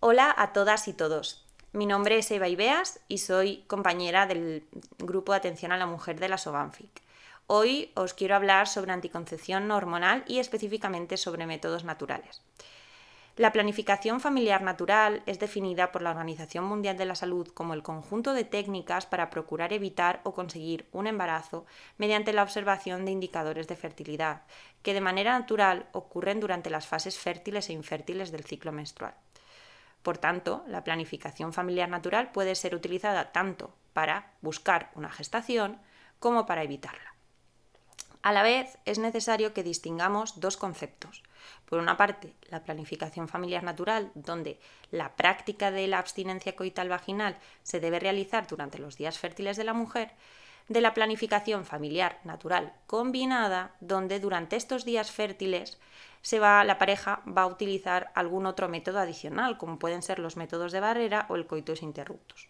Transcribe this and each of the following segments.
Hola a todas y todos. Mi nombre es Eva Ibeas y soy compañera del Grupo de Atención a la Mujer de la SOBANFIC. Hoy os quiero hablar sobre anticoncepción hormonal y específicamente sobre métodos naturales. La planificación familiar natural es definida por la Organización Mundial de la Salud como el conjunto de técnicas para procurar evitar o conseguir un embarazo mediante la observación de indicadores de fertilidad, que de manera natural ocurren durante las fases fértiles e infértiles del ciclo menstrual. Por tanto, la planificación familiar natural puede ser utilizada tanto para buscar una gestación como para evitarla. A la vez, es necesario que distingamos dos conceptos. Por una parte, la planificación familiar natural, donde la práctica de la abstinencia coital vaginal se debe realizar durante los días fértiles de la mujer, de la planificación familiar natural combinada, donde durante estos días fértiles se va, la pareja va a utilizar algún otro método adicional, como pueden ser los métodos de barrera o el coitus interruptus.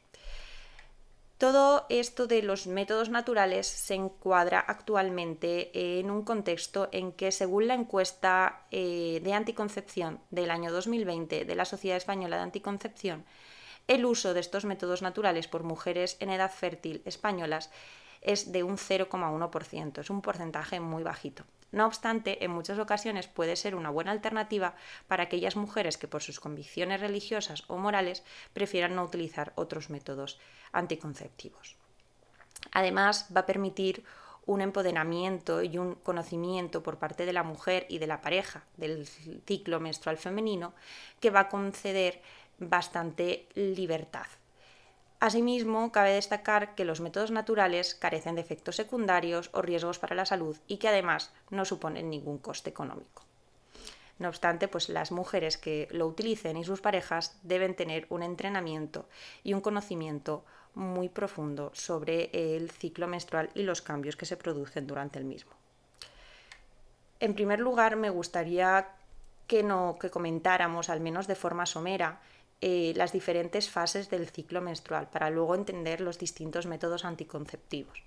Todo esto de los métodos naturales se encuadra actualmente en un contexto en que, según la encuesta eh, de anticoncepción del año 2020 de la Sociedad Española de Anticoncepción, el uso de estos métodos naturales por mujeres en edad fértil españolas es de un 0,1%, es un porcentaje muy bajito. No obstante, en muchas ocasiones puede ser una buena alternativa para aquellas mujeres que por sus convicciones religiosas o morales prefieran no utilizar otros métodos anticonceptivos. Además, va a permitir un empoderamiento y un conocimiento por parte de la mujer y de la pareja del ciclo menstrual femenino que va a conceder bastante libertad. Asimismo, cabe destacar que los métodos naturales carecen de efectos secundarios o riesgos para la salud y que además no suponen ningún coste económico. No obstante, pues las mujeres que lo utilicen y sus parejas deben tener un entrenamiento y un conocimiento muy profundo sobre el ciclo menstrual y los cambios que se producen durante el mismo. En primer lugar, me gustaría que, no, que comentáramos, al menos de forma somera, eh, las diferentes fases del ciclo menstrual para luego entender los distintos métodos anticonceptivos.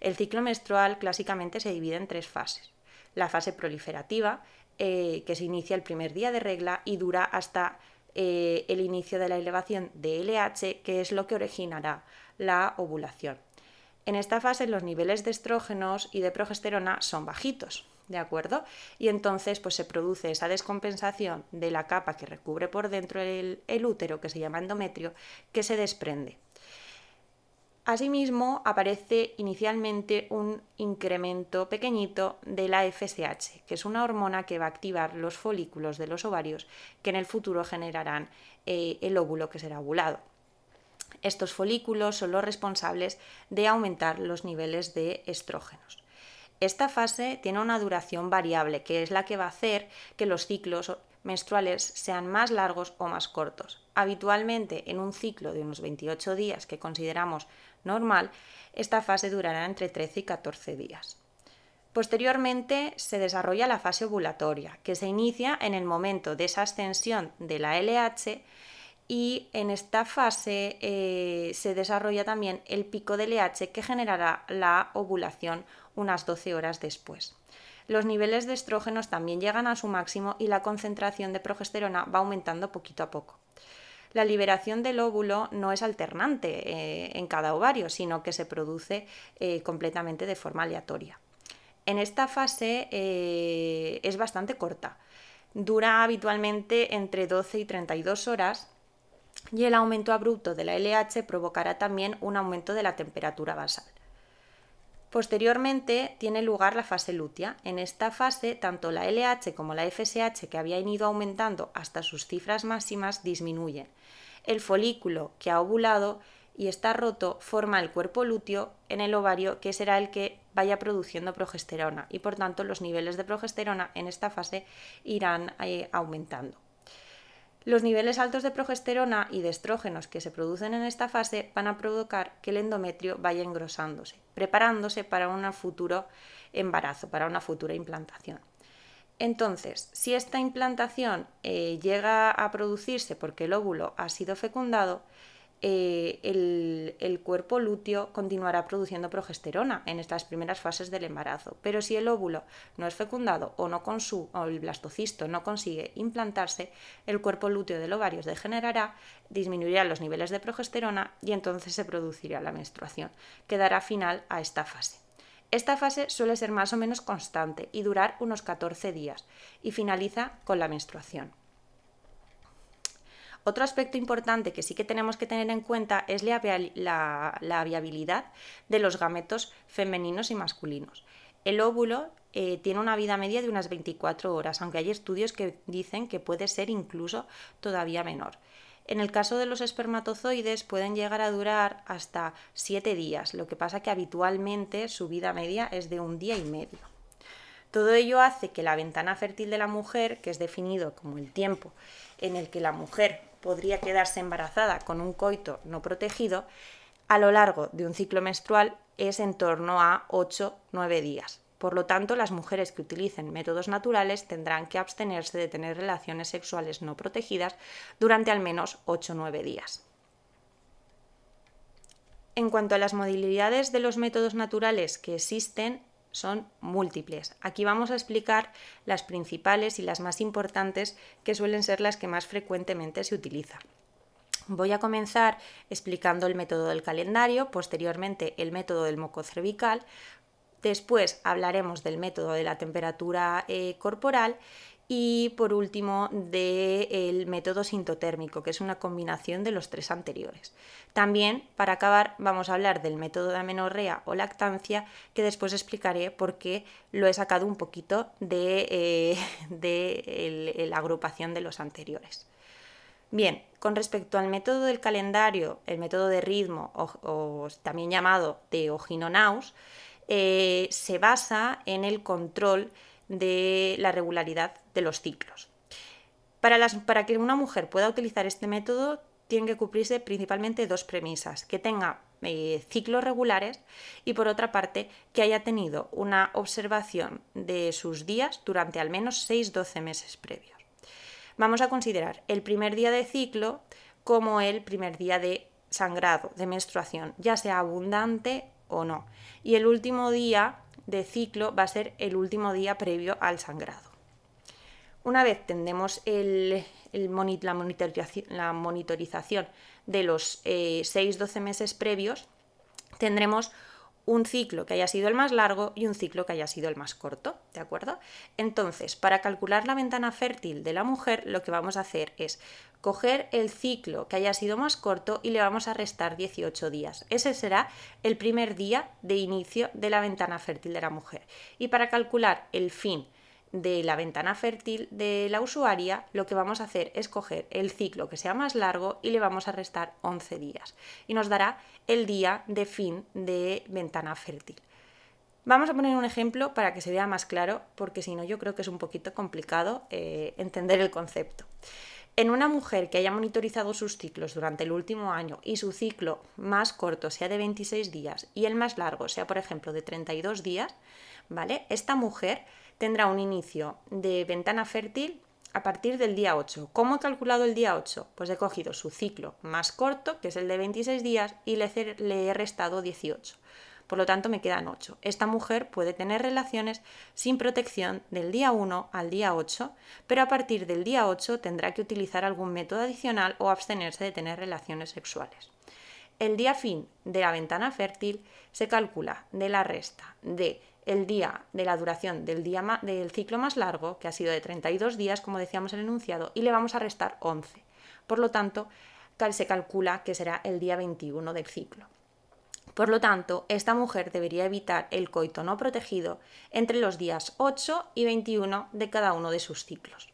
El ciclo menstrual clásicamente se divide en tres fases. La fase proliferativa, eh, que se inicia el primer día de regla y dura hasta eh, el inicio de la elevación de LH, que es lo que originará la ovulación. En esta fase los niveles de estrógenos y de progesterona son bajitos, ¿de acuerdo? Y entonces pues se produce esa descompensación de la capa que recubre por dentro el, el útero, que se llama endometrio, que se desprende. Asimismo, aparece inicialmente un incremento pequeñito de la FSH, que es una hormona que va a activar los folículos de los ovarios que en el futuro generarán eh, el óvulo que será ovulado. Estos folículos son los responsables de aumentar los niveles de estrógenos. Esta fase tiene una duración variable, que es la que va a hacer que los ciclos menstruales sean más largos o más cortos. Habitualmente, en un ciclo de unos 28 días que consideramos normal, esta fase durará entre 13 y 14 días. Posteriormente se desarrolla la fase ovulatoria, que se inicia en el momento de esa ascensión de la LH y en esta fase eh, se desarrolla también el pico de LH que generará la ovulación unas 12 horas después. Los niveles de estrógenos también llegan a su máximo y la concentración de progesterona va aumentando poquito a poco. La liberación del óvulo no es alternante eh, en cada ovario, sino que se produce eh, completamente de forma aleatoria. En esta fase es bastante corta. Dura habitualmente entre 12 y 32 horas y el aumento abrupto de la LH provocará también un aumento de la temperatura basal. Posteriormente tiene lugar la fase lútea. En esta fase, tanto la LH como la FSH, que habían ido aumentando hasta sus cifras máximas, disminuyen. El folículo que ha ovulado y está roto forma el cuerpo lúteo en el ovario, que será el que vaya produciendo progesterona y por tanto los niveles de progesterona en esta fase irán eh, aumentando. Los niveles altos de progesterona y de estrógenos que se producen en esta fase van a provocar que el endometrio vaya engrosándose, preparándose para un futuro embarazo, para una futura implantación. Entonces, si esta implantación eh, llega a producirse porque el óvulo ha sido fecundado, eh, el, cuerpo lúteo continuará produciendo progesterona en estas primeras fases del embarazo. Pero si el óvulo no es fecundado o, no o el blastocisto no consigue implantarse, el cuerpo lúteo del ovario degenerará, disminuirá los niveles de progesterona y entonces se producirá la menstruación, que dará final a esta fase. Esta fase suele ser más o menos constante y durar unos 14 días y finaliza con la menstruación. Otro aspecto importante que sí que tenemos que tener en cuenta es la, viabilidad de los gametos femeninos y masculinos. El óvulo eh, tiene una vida media de unas 24 horas, aunque hay estudios que dicen que puede ser incluso todavía menor. En el caso de los espermatozoides pueden llegar a durar hasta 7 días, lo que pasa que habitualmente su vida media es de un día y medio. Todo ello hace que la ventana fértil de la mujer, que es definido como el tiempo en el que la mujer podría quedarse embarazada con un coito no protegido, a lo largo de un ciclo menstrual es en torno a 8-9 días. Por lo tanto, las mujeres que utilicen métodos naturales tendrán que abstenerse de tener relaciones sexuales no protegidas durante al menos 8-9 días. En cuanto a las modalidades de los métodos naturales que existen, son múltiples. Aquí vamos a explicar las principales y las más importantes que suelen ser las que más frecuentemente se utilizan. Voy a comenzar explicando el método del calendario, posteriormente el método del moco cervical, después hablaremos del método de la temperatura eh, corporal y por último del método sintotérmico, que es una combinación de los tres anteriores. También, para acabar, vamos a hablar del método de amenorrea o lactancia, que después explicaré por qué lo he sacado un poquito de, eh, la agrupación de los anteriores. Bien, con respecto al método del calendario, el método de ritmo o, también llamado de Ojinonaus, eh, se basa en el control de la regularidad de los ciclos. Para, para que una mujer pueda utilizar este método, tienen que cumplirse principalmente dos premisas, que tenga eh, ciclos regulares y por otra parte que haya tenido una observación de sus días durante al menos 6-12 meses previos. Vamos a considerar el primer día de ciclo como el primer día de sangrado, de menstruación, ya sea abundante o no. Y el último día de ciclo va a ser el último día previo al sangrado. Una vez tendremos la, monitorización, de los 6-12 eh, meses previos, tendremos un ciclo que haya sido el más largo y un ciclo que haya sido el más corto, ¿de acuerdo? Entonces, para calcular la ventana fértil de la mujer, lo que vamos a hacer es coger el ciclo que haya sido más corto y le vamos a restar 18 días. Ese será el primer día de inicio de la ventana fértil de la mujer. Y para calcular el fin de la ventana fértil de la usuaria, lo que vamos a hacer es coger el ciclo que sea más largo y le vamos a restar 11 días. Y nos dará el día de fin de ventana fértil. Vamos a poner un ejemplo para que se vea más claro, porque si no yo creo que es un poquito complicado eh, entender el concepto. En una mujer que haya monitorizado sus ciclos durante el último año y su ciclo más corto sea de 26 días y el más largo sea, por ejemplo, de 32 días, ¿vale? Esta mujer tendrá un inicio de ventana fértil a partir del día 8. ¿Cómo he calculado el día 8? Pues he cogido su ciclo más corto, que es el de 26 días, y le, he restado 18. Por lo tanto, me quedan 8. Esta mujer puede tener relaciones sin protección del día 1 al día 8, pero a partir del día 8 tendrá que utilizar algún método adicional o abstenerse de tener relaciones sexuales. El día fin de la ventana fértil se calcula de la resta de el día de la duración del, día del ciclo más largo, que ha sido de 32 días, como decíamos en el enunciado, y le vamos a restar 11. Por lo tanto, se calcula que será el día 21 del ciclo. Por lo tanto, esta mujer debería evitar el coito no protegido entre los días 8 y 21 de cada uno de sus ciclos.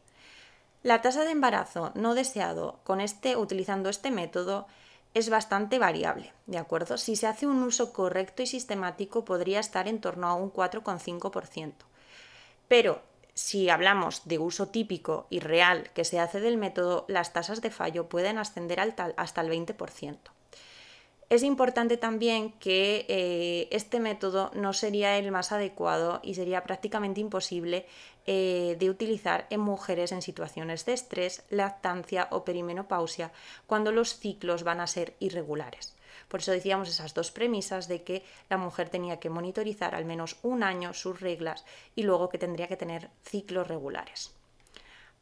La tasa de embarazo no deseado con este, utilizando este método es bastante variable, ¿de acuerdo? Si se hace un uso correcto y sistemático podría estar en torno a un 4,5%. Pero si hablamos de uso típico y real que se hace del método, las tasas de fallo pueden ascender hasta el 20%. Es importante también que eh, este método no sería el más adecuado y sería prácticamente imposible eh, de utilizar en mujeres en situaciones de estrés, lactancia o perimenopausia, cuando los ciclos van a ser irregulares. Por eso decíamos esas dos premisas de que la mujer tenía que monitorizar al menos un año sus reglas y luego que tendría que tener ciclos regulares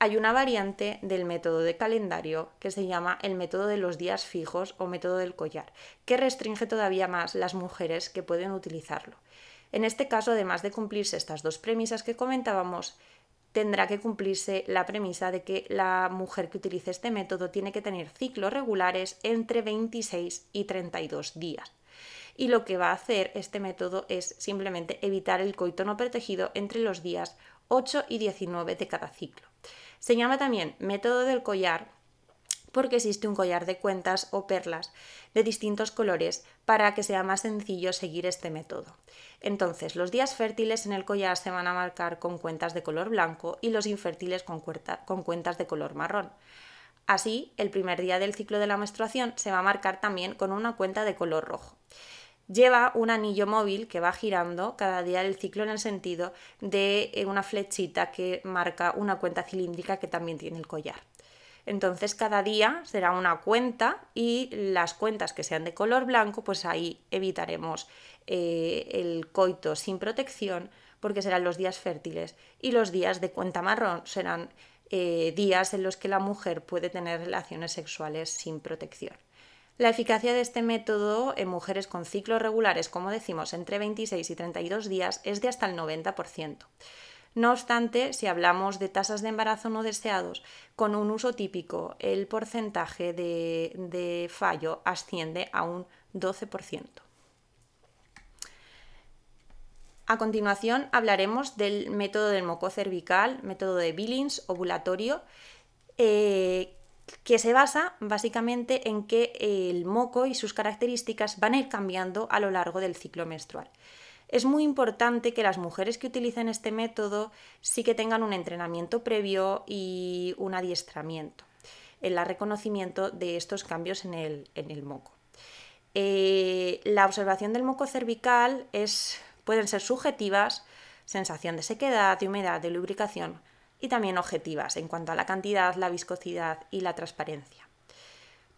hay una variante del método de calendario que se llama el método de los días fijos o método del collar, que restringe todavía más las mujeres que pueden utilizarlo. En este caso, además de cumplirse estas dos premisas que comentábamos, tendrá que cumplirse la premisa de que la mujer que utilice este método tiene que tener ciclos regulares entre 26 y 32 días. Y lo que va a hacer este método es simplemente evitar el coito no protegido entre los días 8 y 19 de cada ciclo. Se llama también método del collar porque existe un collar de cuentas o perlas de distintos colores para que sea más sencillo seguir este método. Entonces, los días fértiles en el collar se van a marcar con cuentas de color blanco y los infértiles con, con cuentas de color marrón. Así, el primer día del ciclo de la menstruación se va a marcar también con una cuenta de color rojo. Lleva un anillo móvil que va girando cada día del ciclo en el sentido de eh, una flechita que marca una cuenta cilíndrica que también tiene el collar. Entonces cada día será una cuenta y las cuentas que sean de color blanco, pues ahí evitaremos eh, el coito sin protección porque serán los días fértiles y los días de cuenta marrón serán eh, días en los que la mujer puede tener relaciones sexuales sin protección. La eficacia de este método en mujeres con ciclos regulares, como decimos, entre 26 y 32 días es de hasta el 90%. No obstante, si hablamos de tasas de embarazo no deseados, con un uso típico, el porcentaje de, fallo asciende a un 12%. A continuación hablaremos del método del moco cervical, método de Billings ovulatorio, eh, que se basa básicamente en que el moco y sus características van a ir cambiando a lo largo del ciclo menstrual. Es muy importante que las mujeres que utilicen este método sí que tengan un entrenamiento previo y un adiestramiento en el reconocimiento de estos cambios en el, moco. Eh, la observación del moco cervical es, pueden ser subjetivas, sensación de sequedad, de humedad, de lubricación, y también objetivas en cuanto a la cantidad, la viscosidad y la transparencia.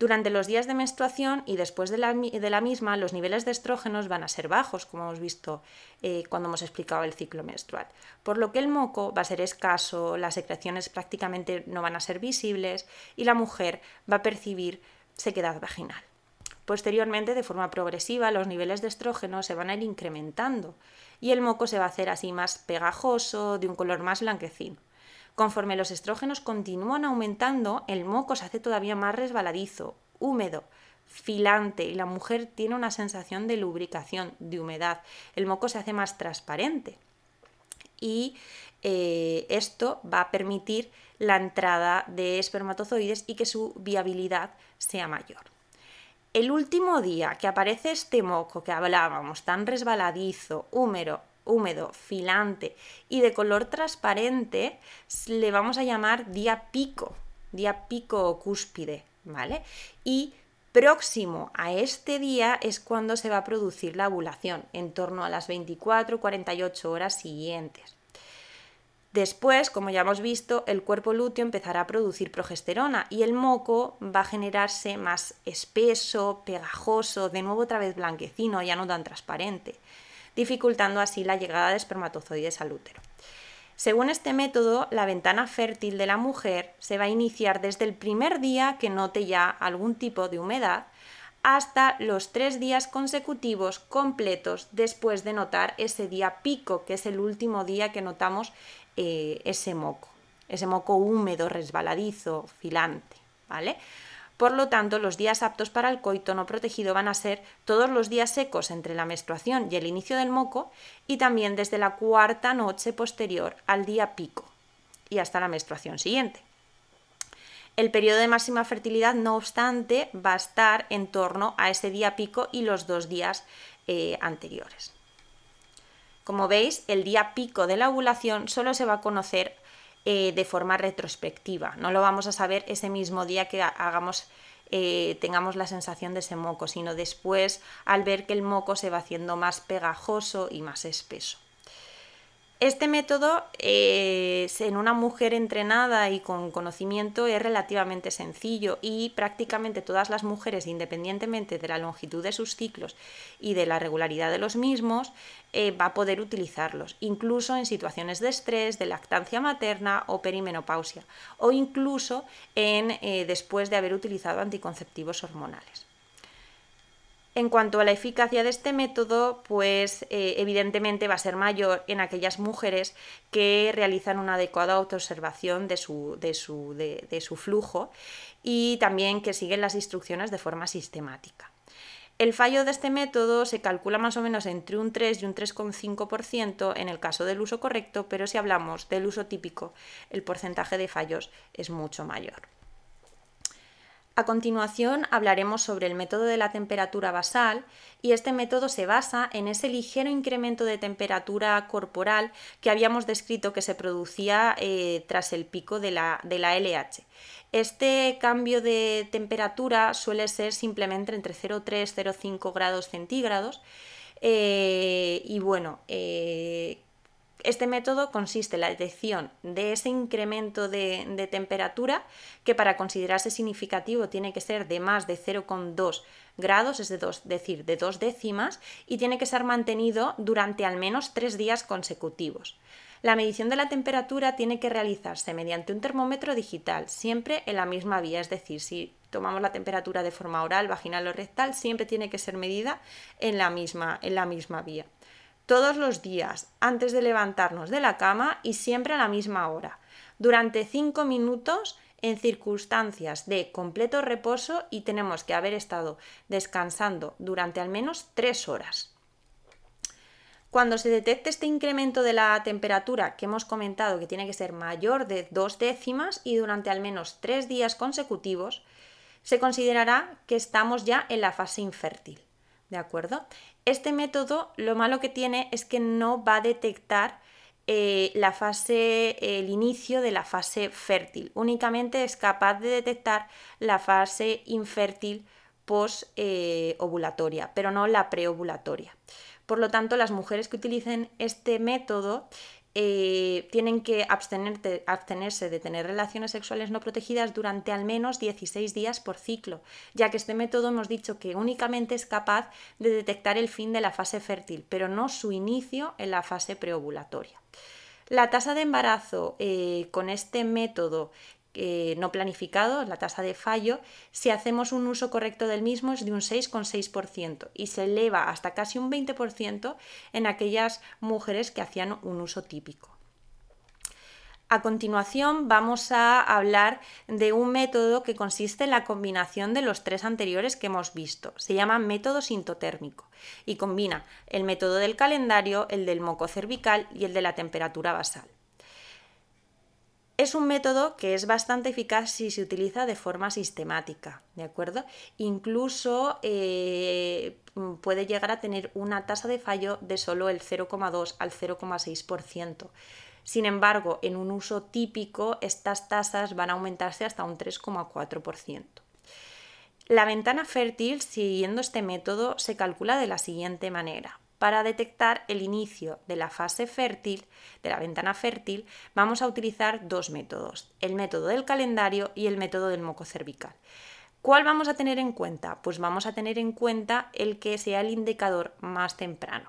Durante los días de menstruación y después de la, misma, los niveles de estrógenos van a ser bajos, como hemos visto eh, cuando hemos explicado el ciclo menstrual, por lo que el moco va a ser escaso, las secreciones prácticamente no van a ser visibles y la mujer va a percibir sequedad vaginal. Posteriormente, de forma progresiva, los niveles de estrógeno se van a ir incrementando y el moco se va a hacer así más pegajoso, de un color más blanquecino. Conforme los estrógenos continúan aumentando, el moco se hace todavía más resbaladizo, húmedo, filante y la mujer tiene una sensación de lubricación, de humedad. El moco se hace más transparente y eh, esto va a permitir la entrada de espermatozoides y que su viabilidad sea mayor. El último día que aparece este moco que hablábamos, tan resbaladizo, húmedo, húmedo, filante y de color transparente, le vamos a llamar día pico, día pico o cúspide, ¿vale? Y próximo a este día es cuando se va a producir la ovulación, en torno a las 24-48 horas siguientes. Después, como ya hemos visto, el cuerpo lúteo empezará a producir progesterona y el moco va a generarse más espeso, pegajoso, de nuevo otra vez blanquecino, ya no tan transparente dificultando así la llegada de espermatozoides al útero. Según este método, la ventana fértil de la mujer se va a iniciar desde el primer día que note ya algún tipo de humedad hasta los tres días consecutivos completos después de notar ese día pico, que es el último día que notamos eh, ese moco, ese moco húmedo, resbaladizo, filante, ¿vale? Por lo tanto, los días aptos para el coito no protegido van a ser todos los días secos entre la menstruación y el inicio del moco y también desde la cuarta noche posterior al día pico y hasta la menstruación siguiente. El periodo de máxima fertilidad, no obstante, va a estar en torno a ese día pico y los dos días eh, anteriores. Como veis, el día pico de la ovulación solo se va a conocer eh, de forma retrospectiva. No lo vamos a saber ese mismo día que hagamos eh, tengamos la sensación de ese moco, sino después al ver que el moco se va haciendo más pegajoso y más espeso. Este método eh, en una mujer entrenada y con conocimiento es relativamente sencillo y prácticamente todas las mujeres, independientemente de la longitud de sus ciclos y de la regularidad de los mismos, eh, va a poder utilizarlos, incluso en situaciones de estrés, de lactancia materna o perimenopausia, o incluso en, eh, después de haber utilizado anticonceptivos hormonales. En cuanto a la eficacia de este método, pues eh, evidentemente va a ser mayor en aquellas mujeres que realizan una adecuada autoobservación de su, de su, de su flujo y también que siguen las instrucciones de forma sistemática. El fallo de este método se calcula más o menos entre un 3 y un 3,5% en el caso del uso correcto, pero si hablamos del uso típico, el porcentaje de fallos es mucho mayor. A continuación hablaremos sobre el método de la temperatura basal y este método se basa en ese ligero incremento de temperatura corporal que habíamos descrito que se producía eh, tras el pico de la, LH. Este cambio de temperatura suele ser simplemente entre 0,3 y 0,5 grados centígrados eh, y bueno, eh, este método consiste en la detección de ese incremento de, temperatura que para considerarse significativo tiene que ser de más de 0,2 grados, es decir, de dos décimas, y tiene que ser mantenido durante al menos tres días consecutivos. La medición de la temperatura tiene que realizarse mediante un termómetro digital, siempre en la misma vía, es decir, si tomamos la temperatura de forma oral, vaginal o rectal, siempre tiene que ser medida en la misma, en la misma vía todos los días, antes de levantarnos de la cama y siempre a la misma hora, durante 5 minutos en circunstancias de completo reposo y tenemos que haber estado descansando durante al menos 3 horas. Cuando se detecte este incremento de la temperatura que hemos comentado que tiene que ser mayor de dos décimas y durante al menos tres días consecutivos, se considerará que estamos ya en la fase infértil. ¿De acuerdo? Este método lo malo que tiene es que no va a detectar eh, la fase, el inicio de la fase fértil. Únicamente es capaz de detectar la fase infértil post-ovulatoria, eh, pero no la preovulatoria. Por lo tanto, las mujeres que utilicen este método eh, tienen que abstenerse de tener relaciones sexuales no protegidas durante al menos 16 días por ciclo, ya que este método hemos dicho que únicamente es capaz de detectar el fin de la fase fértil, pero no su inicio en la fase preovulatoria. La tasa de embarazo eh, con este método eh, no planificado, la tasa de fallo, si hacemos un uso correcto del mismo es de un 6,6% y se eleva hasta casi un 20% en aquellas mujeres que hacían un uso típico. A continuación vamos a hablar de un método que consiste en la combinación de los tres anteriores que hemos visto. Se llama método sintotérmico y combina el método del calendario, el del moco cervical y el de la temperatura basal. Es un método que es bastante eficaz si se utiliza de forma sistemática, ¿de acuerdo? Incluso eh, puede llegar a tener una tasa de fallo de solo el 0,2 al 0,6%. Sin embargo, en un uso típico, estas tasas van a aumentarse hasta un 3,4%. La ventana fértil, siguiendo este método, se calcula de la siguiente manera. Para detectar el inicio de la fase fértil, de la ventana fértil, vamos a utilizar dos métodos, el método del calendario y el método del moco cervical. ¿Cuál vamos a tener en cuenta? Pues vamos a tener en cuenta el que sea el indicador más temprano.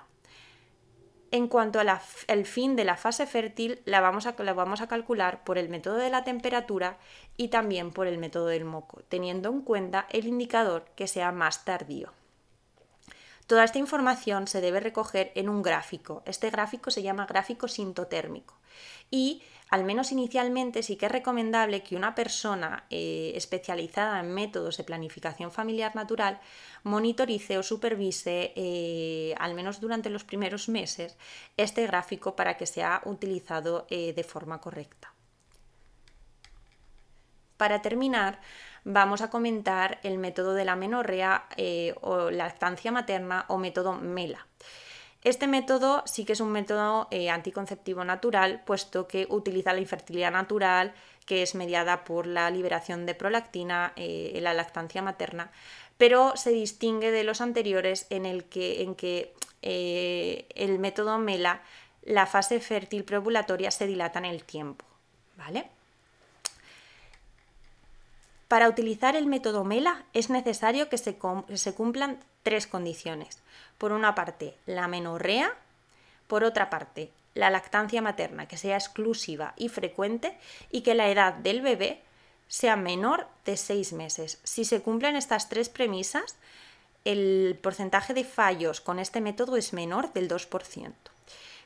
En cuanto al fin de la fase fértil, la vamos, a, la vamos a calcular por el método de la temperatura y también por el método del moco, teniendo en cuenta el indicador que sea más tardío. Toda esta información se debe recoger en un gráfico. Este gráfico se llama gráfico sintotérmico. Y al menos inicialmente sí que es recomendable que una persona eh, especializada en métodos de planificación familiar natural monitorice o supervise, eh, al menos durante los primeros meses, este gráfico para que sea utilizado eh, de forma correcta. Para terminar, vamos a comentar el método de la menorrea eh, o lactancia materna o método MELA. Este método sí que es un método eh, anticonceptivo natural, puesto que utiliza la infertilidad natural que es mediada por la liberación de prolactina eh, en la lactancia materna, pero se distingue de los anteriores en el que, en que eh, el método MELA, la fase fértil preovulatoria se dilata en el tiempo. ¿Vale? Para utilizar el método MELA es necesario que se, cumplan tres condiciones. Por una parte, la menorrea, por otra parte, la lactancia materna que sea exclusiva y frecuente y que la edad del bebé sea menor de seis meses. Si se cumplen estas tres premisas, el porcentaje de fallos con este método es menor del 2%.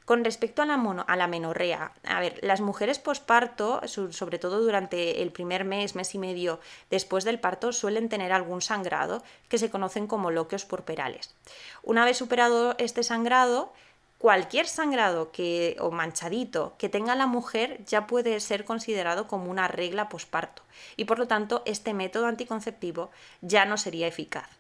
Con respecto a la, menorrea, a ver, las mujeres posparto, sobre todo durante el primer mes, mes y medio después del parto, suelen tener algún sangrado que se conocen como loquios purperales. Una vez superado este sangrado, cualquier sangrado que, o manchadito que tenga la mujer ya puede ser considerado como una regla posparto y por lo tanto este método anticonceptivo ya no sería eficaz.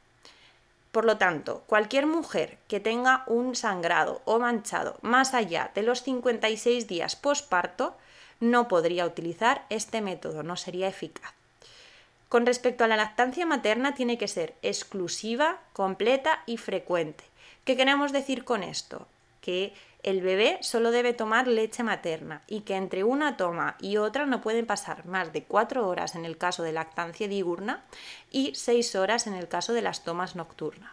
Por lo tanto, cualquier mujer que tenga un sangrado o manchado más allá de los 56 días posparto no podría utilizar este método, no sería eficaz. Con respecto a la lactancia materna tiene que ser exclusiva, completa y frecuente. ¿Qué queremos decir con esto? Que el bebé solo debe tomar leche materna y que entre una toma y otra no pueden pasar más de cuatro horas en el caso de lactancia diurna y seis horas en el caso de las tomas nocturnas.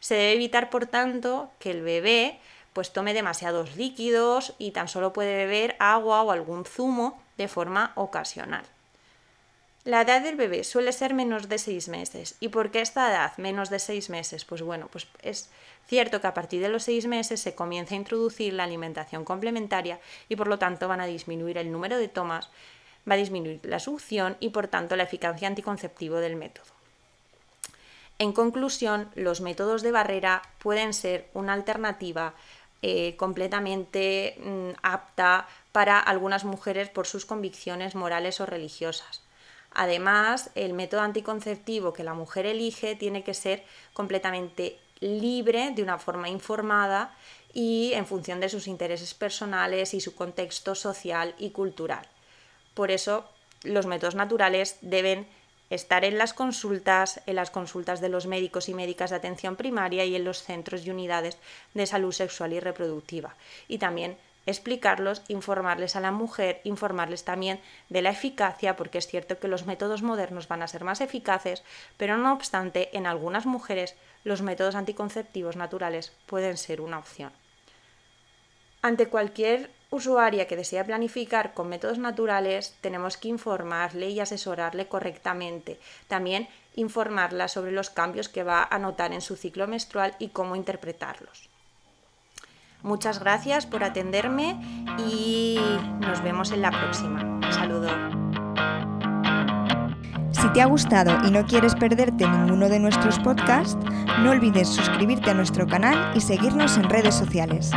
Se debe evitar, por tanto, que el bebé pues tome demasiados líquidos y tan solo puede beber agua o algún zumo de forma ocasional. La edad del bebé suele ser menos de seis meses. ¿Y por qué esta edad, menos de seis meses? Pues bueno, pues es cierto que a partir de los seis meses se comienza a introducir la alimentación complementaria y por lo tanto van a disminuir el número de tomas, va a disminuir la succión y por tanto la eficacia anticonceptiva del método. En conclusión, los métodos de barrera pueden ser una alternativa eh, completamente mm, apta para algunas mujeres por sus convicciones morales o religiosas. Además, el método anticonceptivo que la mujer elige tiene que ser completamente libre, de una forma informada y en función de sus intereses personales y su contexto social y cultural. Por eso, los métodos naturales deben estar en las consultas, en las consultas de los médicos y médicas de atención primaria y en los centros y unidades de salud sexual y reproductiva. Y también explicarlos, informarles a la mujer, informarles también de la eficacia, porque es cierto que los métodos modernos van a ser más eficaces, pero no obstante, en algunas mujeres los métodos anticonceptivos naturales pueden ser una opción. Ante cualquier usuaria que desea planificar con métodos naturales, tenemos que informarle y asesorarle correctamente. También informarla sobre los cambios que va a notar en su ciclo menstrual y cómo interpretarlos. Muchas gracias por atenderme y nos vemos en la próxima. Saludo. Si te ha gustado y no quieres perderte ninguno de nuestros podcasts, no olvides suscribirte a nuestro canal y seguirnos en redes sociales.